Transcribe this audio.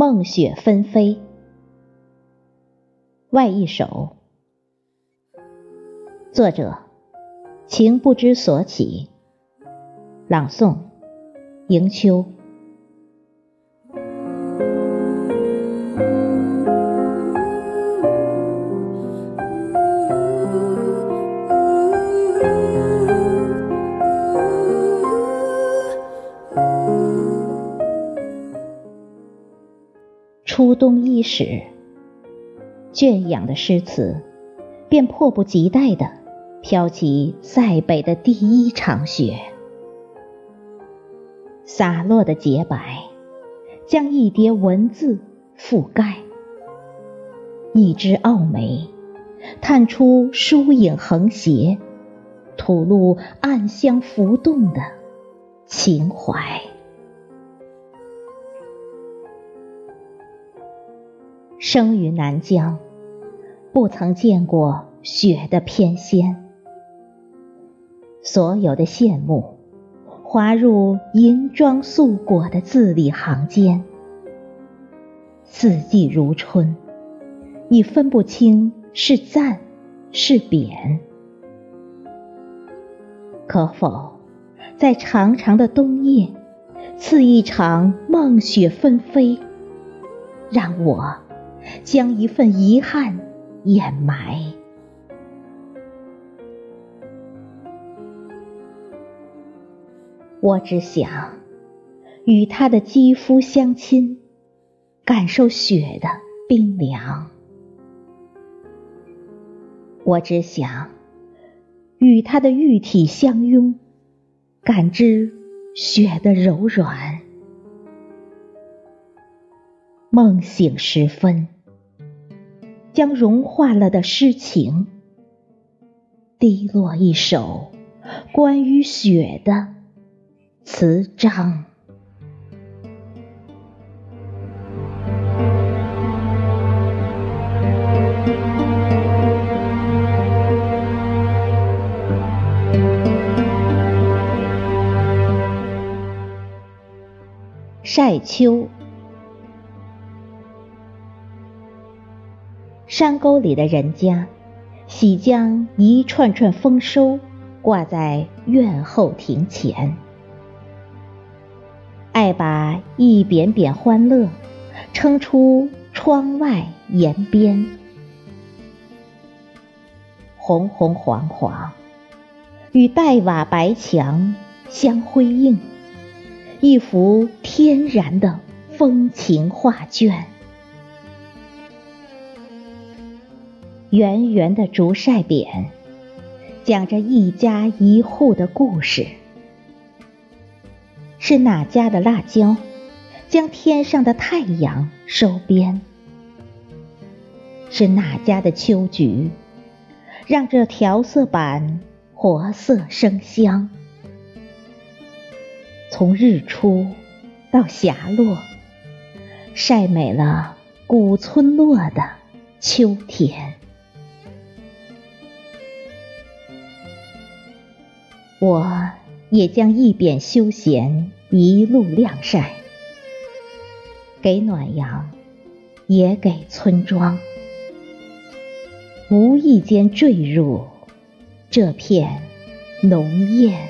梦雪纷飞。外一首，作者：情不知所起。朗诵：迎秋。初冬伊始，圈养的诗词便迫不及待地飘起塞北的第一场雪。洒落的洁白，将一叠文字覆盖；一枝傲梅，探出疏影横斜，吐露暗香浮动的情怀。生于南疆，不曾见过雪的翩跹。所有的羡慕，滑入银装素裹的字里行间。四季如春，已分不清是赞是贬。可否在长长的冬夜，赐一场梦雪纷飞，让我？将一份遗憾掩埋。我只想与他的肌肤相亲，感受雪的冰凉。我只想与他的玉体相拥，感知雪的柔软。梦醒时分。将融化了的诗情，滴落一首关于雪的词章。晒秋。山沟里的人家，喜将一串串丰收挂在院后庭前，爱把一扁扁欢乐撑出窗外檐边，红红黄黄与黛瓦白墙相辉映，一幅天然的风情画卷。圆圆的竹晒匾，讲着一家一户的故事。是哪家的辣椒，将天上的太阳收编？是哪家的秋菊，让这调色板活色生香？从日出到霞落，晒美了古村落的秋天。我也将一扁休闲一路晾晒，给暖阳，也给村庄，无意间坠入这片浓艳。